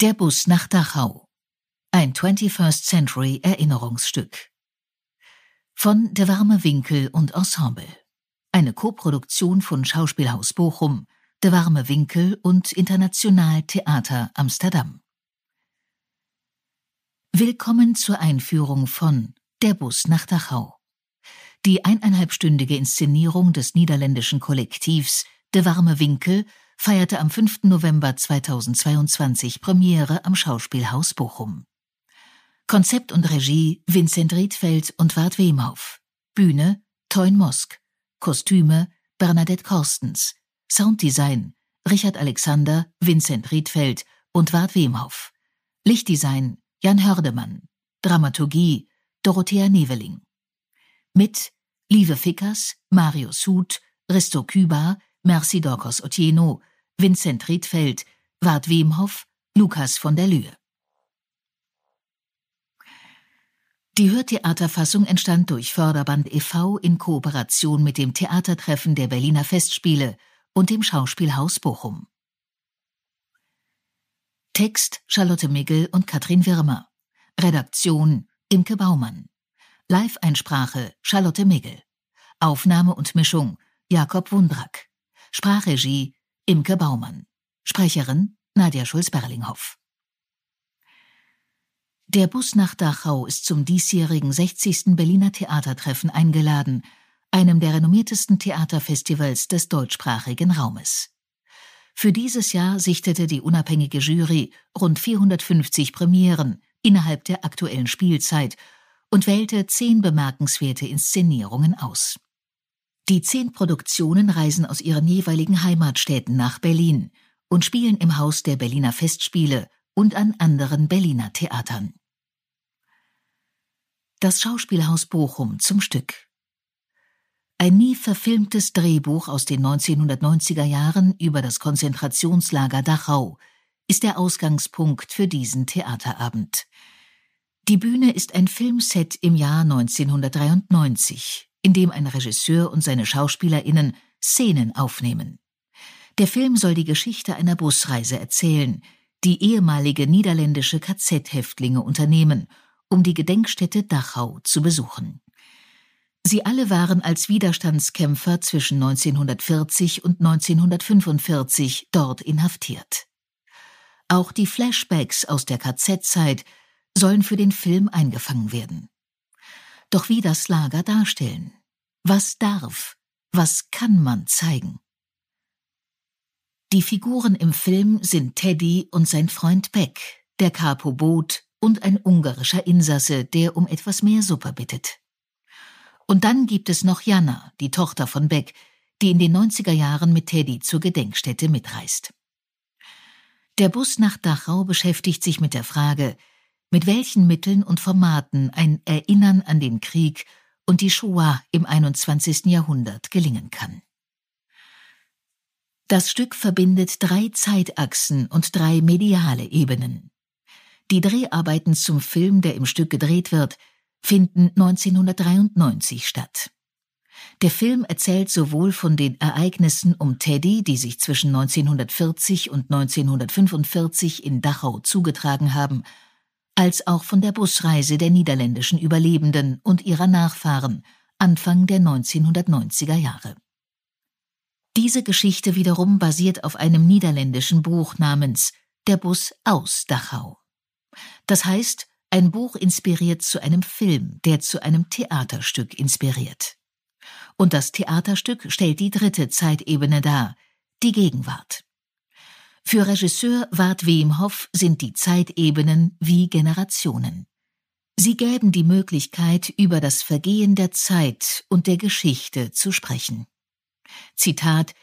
Der Bus nach Dachau. Ein 21st Century Erinnerungsstück. Von Der warme Winkel und Ensemble. Eine Koproduktion von Schauspielhaus Bochum, Der warme Winkel und International Theater Amsterdam. Willkommen zur Einführung von Der Bus nach Dachau. Die eineinhalbstündige Inszenierung des niederländischen Kollektivs De warme Winkel feierte am 5. November 2022 Premiere am Schauspielhaus Bochum. Konzept und Regie Vincent Riedfeld und Wart Wemhoff. Bühne Teun Mosk. Kostüme Bernadette Korstens. Sounddesign Richard Alexander, Vincent Riedfeld und Wart Wemhoff. Lichtdesign Jan Hördemann. Dramaturgie Dorothea Neveling. Mit Lieve Fickers, Marius Huth, Risto Küber, Merci Dorcos Otieno, Vincent Riedfeld, Wart Wemhoff, Lukas von der Lühe. Die Hörtheaterfassung entstand durch Förderband e.V. in Kooperation mit dem Theatertreffen der Berliner Festspiele und dem Schauspielhaus Bochum. Text Charlotte Migel und Katrin Wirmer. Redaktion Imke Baumann. Live-Einsprache Charlotte Migel. Aufnahme und Mischung Jakob Wundrack. Sprachregie Imke Baumann. Sprecherin Nadja Schulz-Berlinghoff. Der Bus nach Dachau ist zum diesjährigen 60. Berliner Theatertreffen eingeladen, einem der renommiertesten Theaterfestivals des deutschsprachigen Raumes. Für dieses Jahr sichtete die unabhängige Jury rund 450 Premieren innerhalb der aktuellen Spielzeit und wählte zehn bemerkenswerte Inszenierungen aus. Die zehn Produktionen reisen aus ihren jeweiligen Heimatstädten nach Berlin und spielen im Haus der Berliner Festspiele und an anderen Berliner Theatern. Das Schauspielhaus Bochum zum Stück. Ein nie verfilmtes Drehbuch aus den 1990er Jahren über das Konzentrationslager Dachau ist der Ausgangspunkt für diesen Theaterabend. Die Bühne ist ein Filmset im Jahr 1993 in dem ein Regisseur und seine SchauspielerInnen Szenen aufnehmen. Der Film soll die Geschichte einer Busreise erzählen, die ehemalige niederländische KZ-Häftlinge unternehmen, um die Gedenkstätte Dachau zu besuchen. Sie alle waren als Widerstandskämpfer zwischen 1940 und 1945 dort inhaftiert. Auch die Flashbacks aus der KZ-Zeit sollen für den Film eingefangen werden. Doch wie das Lager darstellen? Was darf, was kann man zeigen? Die Figuren im Film sind Teddy und sein Freund Beck, der Capo Boot und ein ungarischer Insasse, der um etwas mehr Suppe bittet. Und dann gibt es noch Jana, die Tochter von Beck, die in den 90er Jahren mit Teddy zur Gedenkstätte mitreist. Der Bus nach Dachau beschäftigt sich mit der Frage, mit welchen Mitteln und Formaten ein Erinnern an den Krieg und die Shoah im 21. Jahrhundert gelingen kann. Das Stück verbindet drei Zeitachsen und drei mediale Ebenen. Die Dreharbeiten zum Film, der im Stück gedreht wird, finden 1993 statt. Der Film erzählt sowohl von den Ereignissen um Teddy, die sich zwischen 1940 und 1945 in Dachau zugetragen haben, als auch von der Busreise der niederländischen Überlebenden und ihrer Nachfahren Anfang der 1990er Jahre. Diese Geschichte wiederum basiert auf einem niederländischen Buch namens Der Bus aus Dachau. Das heißt, ein Buch inspiriert zu einem Film, der zu einem Theaterstück inspiriert. Und das Theaterstück stellt die dritte Zeitebene dar, die Gegenwart. Für Regisseur Wart Wemhoff sind die Zeitebenen wie Generationen. Sie gäben die Möglichkeit, über das Vergehen der Zeit und der Geschichte zu sprechen. Zitat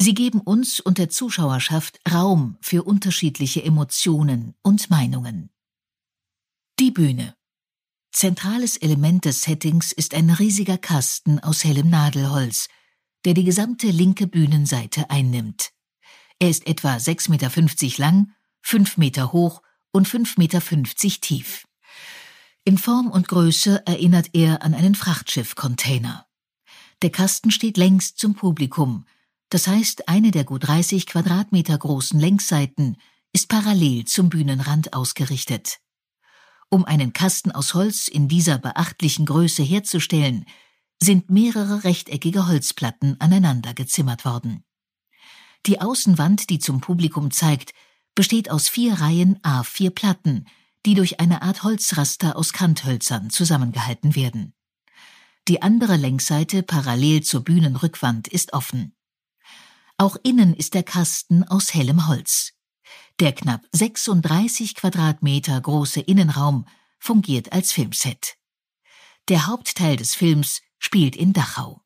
Sie geben uns und der Zuschauerschaft Raum für unterschiedliche Emotionen und Meinungen. Die Bühne. Zentrales Element des Settings ist ein riesiger Kasten aus hellem Nadelholz, der die gesamte linke Bühnenseite einnimmt. Er ist etwa 6,50 Meter lang, 5 Meter hoch und 5,50 Meter tief. In Form und Größe erinnert er an einen Frachtschiff-Container. Der Kasten steht längs zum Publikum, das heißt, eine der gut 30 Quadratmeter großen Längsseiten ist parallel zum Bühnenrand ausgerichtet. Um einen Kasten aus Holz in dieser beachtlichen Größe herzustellen, sind mehrere rechteckige Holzplatten aneinander gezimmert worden. Die Außenwand, die zum Publikum zeigt, besteht aus vier Reihen A4 Platten, die durch eine Art Holzraster aus Kanthölzern zusammengehalten werden. Die andere Längsseite parallel zur Bühnenrückwand ist offen. Auch innen ist der Kasten aus hellem Holz. Der knapp 36 Quadratmeter große Innenraum fungiert als Filmset. Der Hauptteil des Films spielt in Dachau.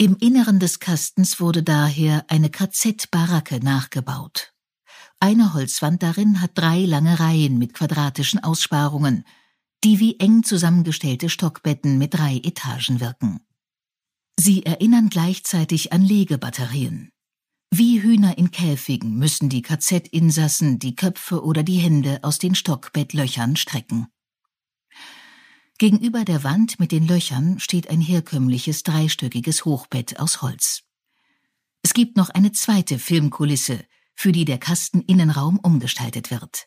Im Inneren des Kastens wurde daher eine KZ-Baracke nachgebaut. Eine Holzwand darin hat drei lange Reihen mit quadratischen Aussparungen, die wie eng zusammengestellte Stockbetten mit drei Etagen wirken. Sie erinnern gleichzeitig an Legebatterien. Wie Hühner in Käfigen müssen die KZ-Insassen die Köpfe oder die Hände aus den Stockbettlöchern strecken. Gegenüber der Wand mit den Löchern steht ein herkömmliches dreistöckiges Hochbett aus Holz. Es gibt noch eine zweite Filmkulisse, für die der Kasteninnenraum umgestaltet wird.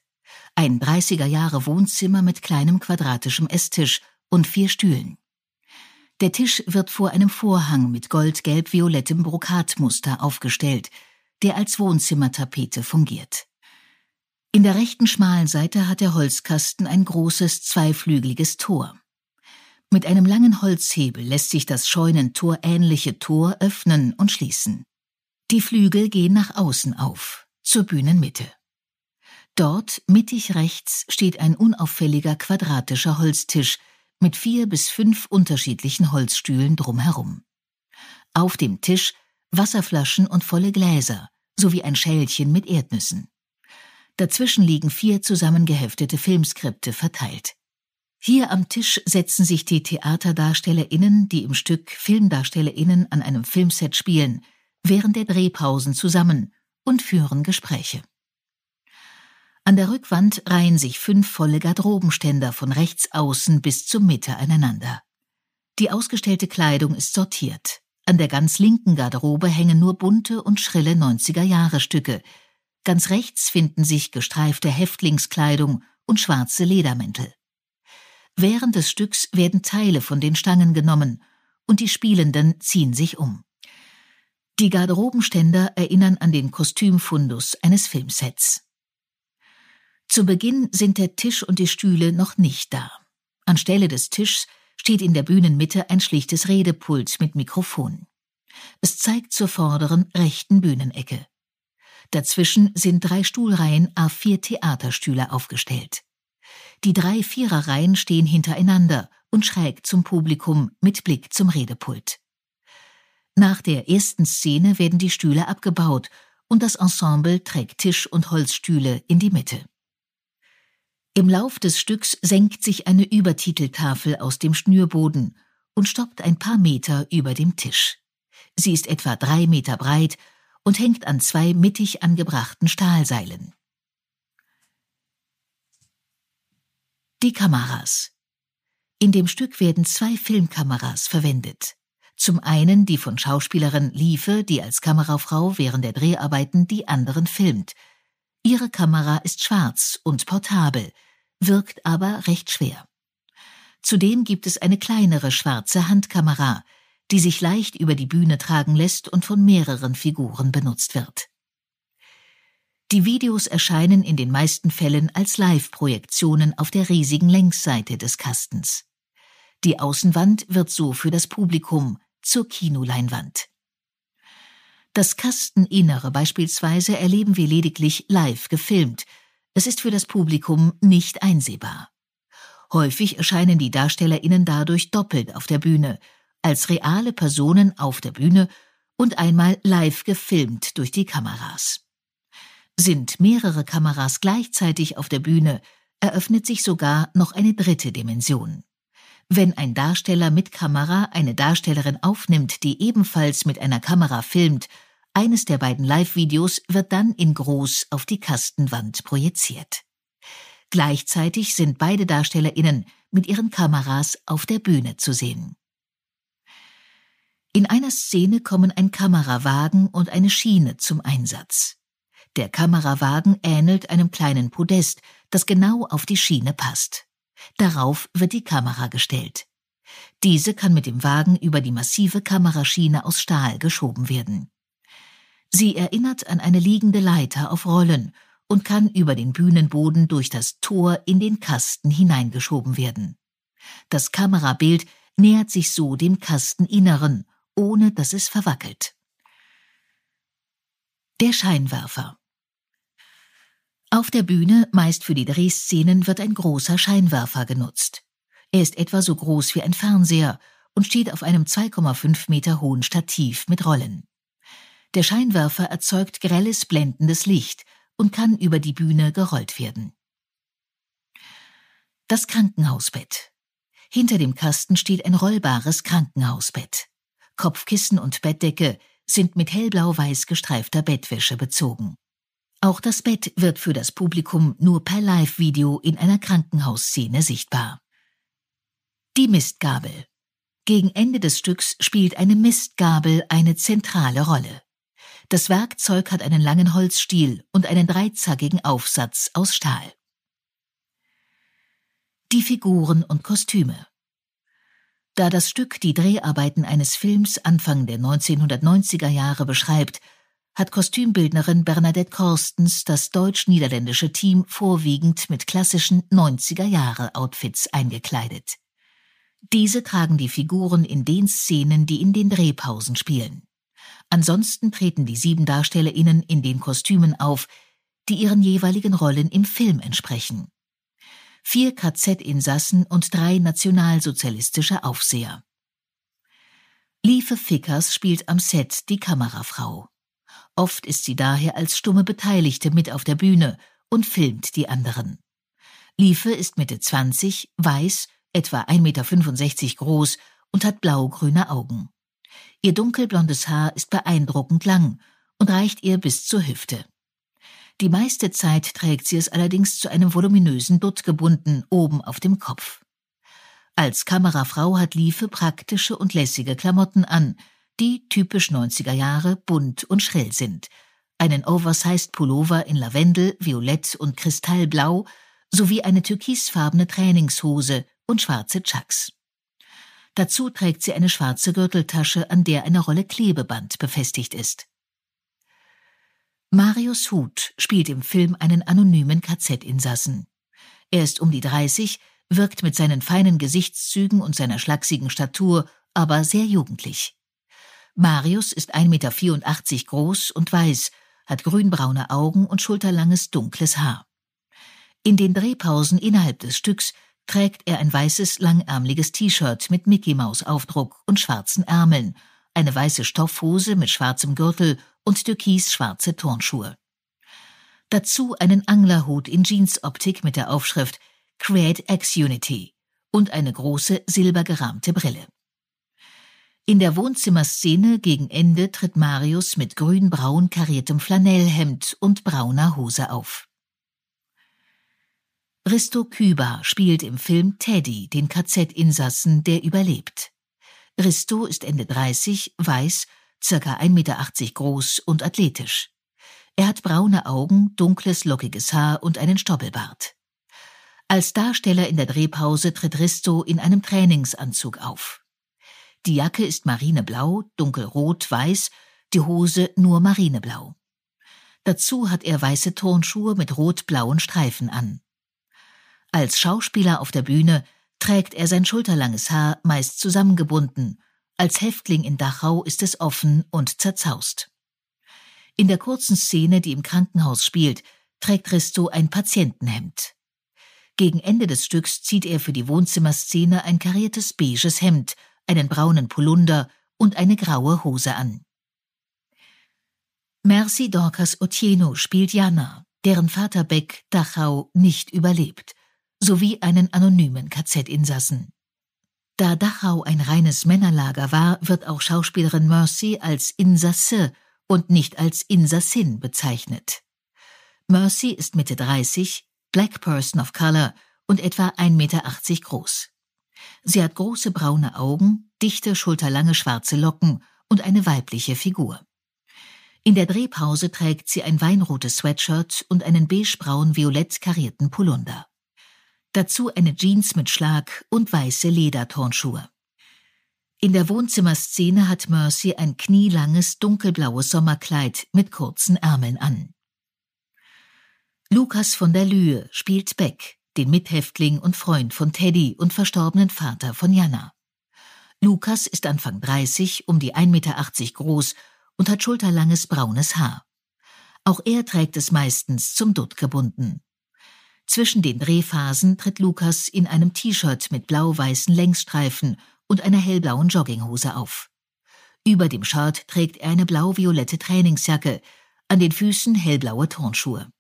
Ein 30er Jahre Wohnzimmer mit kleinem quadratischem Esstisch und vier Stühlen. Der Tisch wird vor einem Vorhang mit gold-gelb-violettem Brokatmuster aufgestellt, der als Wohnzimmertapete fungiert. In der rechten schmalen Seite hat der Holzkasten ein großes zweiflügeliges Tor. Mit einem langen Holzhebel lässt sich das Scheunentor ähnliche Tor öffnen und schließen. Die Flügel gehen nach außen auf, zur Bühnenmitte. Dort, mittig rechts, steht ein unauffälliger quadratischer Holztisch mit vier bis fünf unterschiedlichen Holzstühlen drumherum. Auf dem Tisch Wasserflaschen und volle Gläser sowie ein Schälchen mit Erdnüssen. Dazwischen liegen vier zusammengeheftete Filmskripte verteilt. Hier am Tisch setzen sich die TheaterdarstellerInnen, die im Stück FilmdarstellerInnen an einem Filmset spielen, während der Drehpausen zusammen und führen Gespräche. An der Rückwand reihen sich fünf volle Garderobenständer von rechts außen bis zur Mitte aneinander. Die ausgestellte Kleidung ist sortiert. An der ganz linken Garderobe hängen nur bunte und schrille 90er-Jahre-Stücke. Ganz rechts finden sich gestreifte Häftlingskleidung und schwarze Ledermäntel. Während des Stücks werden Teile von den Stangen genommen und die Spielenden ziehen sich um. Die Garderobenständer erinnern an den Kostümfundus eines Filmsets. Zu Beginn sind der Tisch und die Stühle noch nicht da. Anstelle des Tischs steht in der Bühnenmitte ein schlichtes Redepult mit Mikrofon. Es zeigt zur vorderen rechten Bühnenecke. Dazwischen sind drei Stuhlreihen A4 Theaterstühle aufgestellt. Die drei Viererreihen stehen hintereinander und schräg zum Publikum mit Blick zum Redepult. Nach der ersten Szene werden die Stühle abgebaut und das Ensemble trägt Tisch und Holzstühle in die Mitte. Im Lauf des Stücks senkt sich eine Übertiteltafel aus dem Schnürboden und stoppt ein paar Meter über dem Tisch. Sie ist etwa drei Meter breit und hängt an zwei mittig angebrachten Stahlseilen. Die Kameras. In dem Stück werden zwei Filmkameras verwendet. Zum einen die von Schauspielerin Liefe, die als Kamerafrau während der Dreharbeiten die anderen filmt. Ihre Kamera ist schwarz und portabel, wirkt aber recht schwer. Zudem gibt es eine kleinere schwarze Handkamera, die sich leicht über die Bühne tragen lässt und von mehreren Figuren benutzt wird. Die Videos erscheinen in den meisten Fällen als Live-Projektionen auf der riesigen Längsseite des Kastens. Die Außenwand wird so für das Publikum zur Kinoleinwand. Das Kasteninnere beispielsweise erleben wir lediglich live gefilmt. Es ist für das Publikum nicht einsehbar. Häufig erscheinen die DarstellerInnen dadurch doppelt auf der Bühne, als reale Personen auf der Bühne und einmal live gefilmt durch die Kameras. Sind mehrere Kameras gleichzeitig auf der Bühne, eröffnet sich sogar noch eine dritte Dimension. Wenn ein Darsteller mit Kamera eine Darstellerin aufnimmt, die ebenfalls mit einer Kamera filmt, eines der beiden Live-Videos wird dann in groß auf die Kastenwand projiziert. Gleichzeitig sind beide DarstellerInnen mit ihren Kameras auf der Bühne zu sehen. In einer Szene kommen ein Kamerawagen und eine Schiene zum Einsatz. Der Kamerawagen ähnelt einem kleinen Podest, das genau auf die Schiene passt. Darauf wird die Kamera gestellt. Diese kann mit dem Wagen über die massive Kameraschiene aus Stahl geschoben werden. Sie erinnert an eine liegende Leiter auf Rollen und kann über den Bühnenboden durch das Tor in den Kasten hineingeschoben werden. Das Kamerabild nähert sich so dem Kasteninneren, ohne dass es verwackelt. Der Scheinwerfer Auf der Bühne, meist für die Drehszenen, wird ein großer Scheinwerfer genutzt. Er ist etwa so groß wie ein Fernseher und steht auf einem 2,5 Meter hohen Stativ mit Rollen. Der Scheinwerfer erzeugt grelles blendendes Licht und kann über die Bühne gerollt werden. Das Krankenhausbett. Hinter dem Kasten steht ein rollbares Krankenhausbett. Kopfkissen und Bettdecke sind mit hellblau-weiß gestreifter Bettwäsche bezogen. Auch das Bett wird für das Publikum nur per Live-Video in einer Krankenhausszene sichtbar. Die Mistgabel. Gegen Ende des Stücks spielt eine Mistgabel eine zentrale Rolle. Das Werkzeug hat einen langen Holzstiel und einen dreizackigen Aufsatz aus Stahl. Die Figuren und Kostüme. Da das Stück die Dreharbeiten eines Films Anfang der 1990er Jahre beschreibt, hat Kostümbildnerin Bernadette Korstens das deutsch-niederländische Team vorwiegend mit klassischen 90er-Jahre-Outfits eingekleidet. Diese tragen die Figuren in den Szenen, die in den Drehpausen spielen. Ansonsten treten die sieben DarstellerInnen in den Kostümen auf, die ihren jeweiligen Rollen im Film entsprechen. Vier KZ-Insassen und drei nationalsozialistische Aufseher. Liefe Fickers spielt am Set die Kamerafrau. Oft ist sie daher als stumme Beteiligte mit auf der Bühne und filmt die anderen. Liefe ist Mitte 20, weiß etwa 1,65 Meter groß und hat blaugrüne Augen. Ihr dunkelblondes Haar ist beeindruckend lang und reicht ihr bis zur Hüfte. Die meiste Zeit trägt sie es allerdings zu einem voluminösen Dutt gebunden, oben auf dem Kopf. Als Kamerafrau hat Liefe praktische und lässige Klamotten an, die typisch 90er Jahre bunt und schrill sind. Einen oversized Pullover in Lavendel, Violett und Kristallblau sowie eine türkisfarbene Trainingshose und schwarze Chucks. Dazu trägt sie eine schwarze Gürteltasche, an der eine Rolle Klebeband befestigt ist. Marius Huth spielt im Film einen anonymen KZ-Insassen. Er ist um die 30, wirkt mit seinen feinen Gesichtszügen und seiner schlachsigen Statur aber sehr jugendlich. Marius ist 1,84 Meter groß und weiß, hat grünbraune Augen und schulterlanges dunkles Haar. In den Drehpausen innerhalb des Stücks trägt er ein weißes langärmliches T-Shirt mit Mickey Maus Aufdruck und schwarzen Ärmeln, eine weiße Stoffhose mit schwarzem Gürtel und türkis-schwarze Turnschuhe. Dazu einen Anglerhut in Jeansoptik mit der Aufschrift Create X Unity und eine große silbergerahmte Brille. In der Wohnzimmerszene gegen Ende tritt Marius mit grün-braun kariertem Flanellhemd und brauner Hose auf. Risto Küber spielt im Film Teddy, den KZ-Insassen, der überlebt. Risto ist Ende 30, weiß, circa 1,80 Meter groß und athletisch. Er hat braune Augen, dunkles, lockiges Haar und einen Stoppelbart. Als Darsteller in der Drehpause tritt Risto in einem Trainingsanzug auf. Die Jacke ist marineblau, dunkelrot, weiß, die Hose nur marineblau. Dazu hat er weiße Turnschuhe mit rot-blauen Streifen an. Als Schauspieler auf der Bühne trägt er sein schulterlanges Haar meist zusammengebunden, als Häftling in Dachau ist es offen und zerzaust. In der kurzen Szene, die im Krankenhaus spielt, trägt Risto ein Patientenhemd. Gegen Ende des Stücks zieht er für die Wohnzimmerszene ein kariertes beiges Hemd, einen braunen Polunder und eine graue Hose an. Merci Dorcas Otieno spielt Jana, deren Vater Beck Dachau nicht überlebt sowie einen anonymen KZ-Insassen. Da Dachau ein reines Männerlager war, wird auch Schauspielerin Mercy als Insasse und nicht als Insassin bezeichnet. Mercy ist Mitte 30, Black Person of Color und etwa 1,80 Meter groß. Sie hat große braune Augen, dichte, schulterlange schwarze Locken und eine weibliche Figur. In der Drehpause trägt sie ein weinrotes Sweatshirt und einen beigebraun-violett karierten Polunder. Dazu eine Jeans mit Schlag und weiße Lederturnschuhe. In der Wohnzimmerszene hat Mercy ein knielanges dunkelblaues Sommerkleid mit kurzen Ärmeln an. Lukas von der Lühe spielt Beck, den Mithäftling und Freund von Teddy und verstorbenen Vater von Jana. Lukas ist Anfang 30, um die 1,80 Meter groß und hat schulterlanges braunes Haar. Auch er trägt es meistens zum Dutt gebunden. Zwischen den Drehphasen tritt Lukas in einem T-Shirt mit blau-weißen Längsstreifen und einer hellblauen Jogginghose auf. Über dem Shirt trägt er eine blau-violette Trainingsjacke, an den Füßen hellblaue Turnschuhe.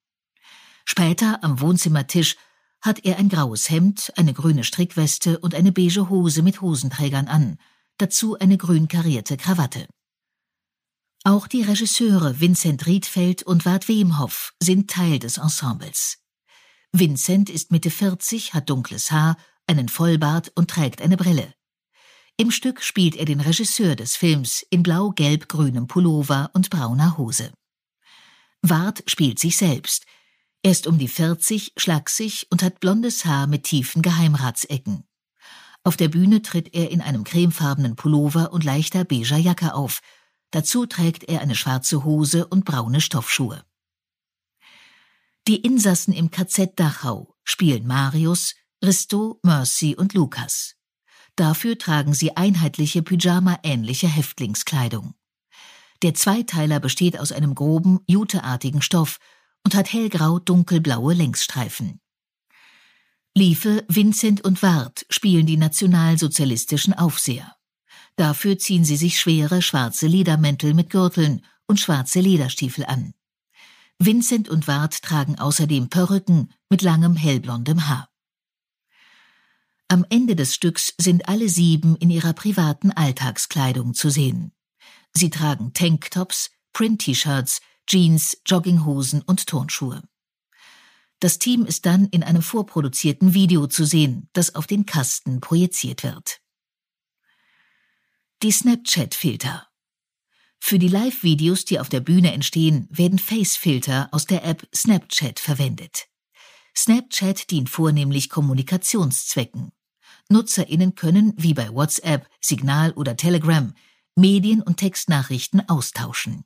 Später am Wohnzimmertisch hat er ein graues Hemd, eine grüne Strickweste und eine beige Hose mit Hosenträgern an, dazu eine grün karierte Krawatte. Auch die Regisseure Vincent Riedfeld und Wart Wemhoff sind Teil des Ensembles. Vincent ist Mitte 40, hat dunkles Haar, einen Vollbart und trägt eine Brille. Im Stück spielt er den Regisseur des Films in blau-gelb-grünem Pullover und brauner Hose. Wart spielt sich selbst. Er ist um die 40, schlaksig und hat blondes Haar mit tiefen Geheimratsecken. Auf der Bühne tritt er in einem cremefarbenen Pullover und leichter beiger Jacke auf – Dazu trägt er eine schwarze Hose und braune Stoffschuhe. Die Insassen im KZ Dachau spielen Marius, Risto, Mercy und Lukas. Dafür tragen sie einheitliche Pyjama-ähnliche Häftlingskleidung. Der Zweiteiler besteht aus einem groben, juteartigen Stoff und hat hellgrau-dunkelblaue Längsstreifen. Liefe, Vincent und Ward spielen die nationalsozialistischen Aufseher. Dafür ziehen sie sich schwere schwarze Ledermäntel mit Gürteln und schwarze Lederstiefel an. Vincent und Ward tragen außerdem Perücken mit langem hellblondem Haar. Am Ende des Stücks sind alle sieben in ihrer privaten Alltagskleidung zu sehen. Sie tragen Tanktops, Print-T-Shirts, Jeans, Jogginghosen und Turnschuhe. Das Team ist dann in einem vorproduzierten Video zu sehen, das auf den Kasten projiziert wird. Die Snapchat-Filter. Für die Live-Videos, die auf der Bühne entstehen, werden Face-Filter aus der App Snapchat verwendet. Snapchat dient vornehmlich Kommunikationszwecken. NutzerInnen können, wie bei WhatsApp, Signal oder Telegram, Medien- und Textnachrichten austauschen.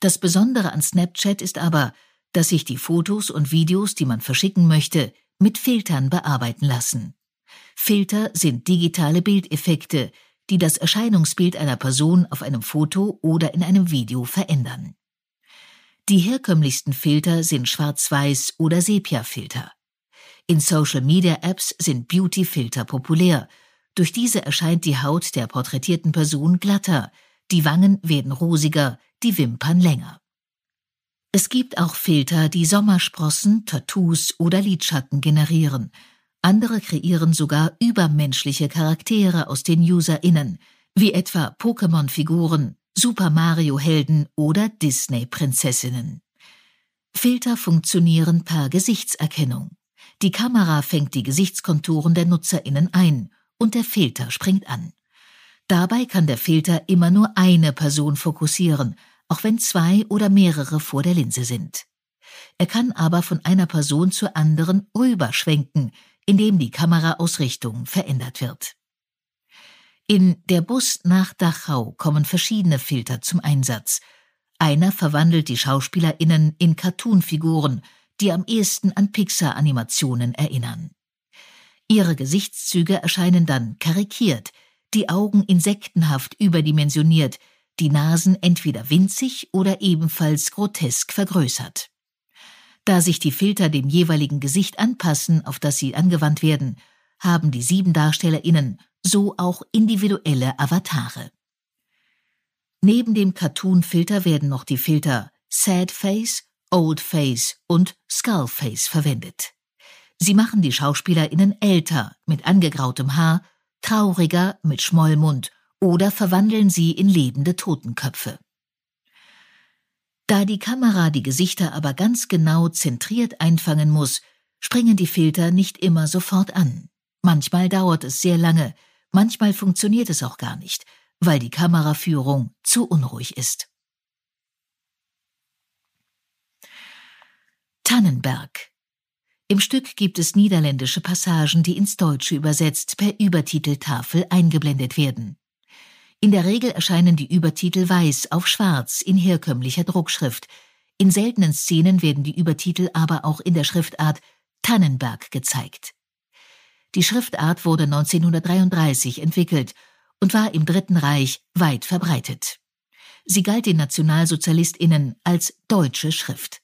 Das Besondere an Snapchat ist aber, dass sich die Fotos und Videos, die man verschicken möchte, mit Filtern bearbeiten lassen. Filter sind digitale Bildeffekte, die das Erscheinungsbild einer Person auf einem Foto oder in einem Video verändern. Die herkömmlichsten Filter sind Schwarz-Weiß- oder Sepia-Filter. In Social-Media-Apps sind Beauty-Filter populär. Durch diese erscheint die Haut der porträtierten Person glatter, die Wangen werden rosiger, die Wimpern länger. Es gibt auch Filter, die Sommersprossen, Tattoos oder Lidschatten generieren, andere kreieren sogar übermenschliche Charaktere aus den UserInnen, wie etwa Pokémon-Figuren, Super Mario-Helden oder Disney-Prinzessinnen. Filter funktionieren per Gesichtserkennung. Die Kamera fängt die Gesichtskonturen der NutzerInnen ein und der Filter springt an. Dabei kann der Filter immer nur eine Person fokussieren, auch wenn zwei oder mehrere vor der Linse sind. Er kann aber von einer Person zur anderen rüberschwenken, in dem die Kameraausrichtung verändert wird. In Der Bus nach Dachau kommen verschiedene Filter zum Einsatz. Einer verwandelt die SchauspielerInnen in Cartoonfiguren, die am ehesten an Pixar-Animationen erinnern. Ihre Gesichtszüge erscheinen dann karikiert, die Augen insektenhaft überdimensioniert, die Nasen entweder winzig oder ebenfalls grotesk vergrößert. Da sich die Filter dem jeweiligen Gesicht anpassen, auf das sie angewandt werden, haben die sieben DarstellerInnen so auch individuelle Avatare. Neben dem Cartoon-Filter werden noch die Filter Sad Face, Old Face und Skull Face verwendet. Sie machen die SchauspielerInnen älter, mit angegrautem Haar, trauriger mit Schmollmund oder verwandeln sie in lebende Totenköpfe. Da die Kamera die Gesichter aber ganz genau zentriert einfangen muss, springen die Filter nicht immer sofort an. Manchmal dauert es sehr lange, manchmal funktioniert es auch gar nicht, weil die Kameraführung zu unruhig ist. Tannenberg im Stück gibt es niederländische Passagen, die ins Deutsche übersetzt per Übertiteltafel eingeblendet werden. In der Regel erscheinen die Übertitel weiß auf schwarz in herkömmlicher Druckschrift. In seltenen Szenen werden die Übertitel aber auch in der Schriftart Tannenberg gezeigt. Die Schriftart wurde 1933 entwickelt und war im Dritten Reich weit verbreitet. Sie galt den Nationalsozialistinnen als deutsche Schrift.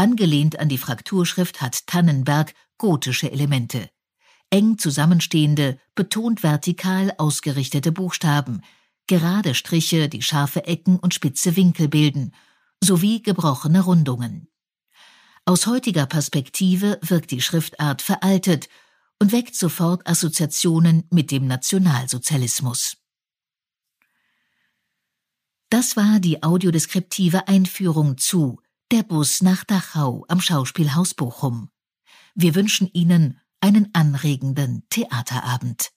Angelehnt an die Frakturschrift hat Tannenberg gotische Elemente. Eng zusammenstehende, betont vertikal ausgerichtete Buchstaben, gerade Striche, die scharfe Ecken und spitze Winkel bilden, sowie gebrochene Rundungen. Aus heutiger Perspektive wirkt die Schriftart veraltet und weckt sofort Assoziationen mit dem Nationalsozialismus. Das war die audiodeskriptive Einführung zu Der Bus nach Dachau am Schauspielhaus Bochum. Wir wünschen Ihnen einen anregenden Theaterabend.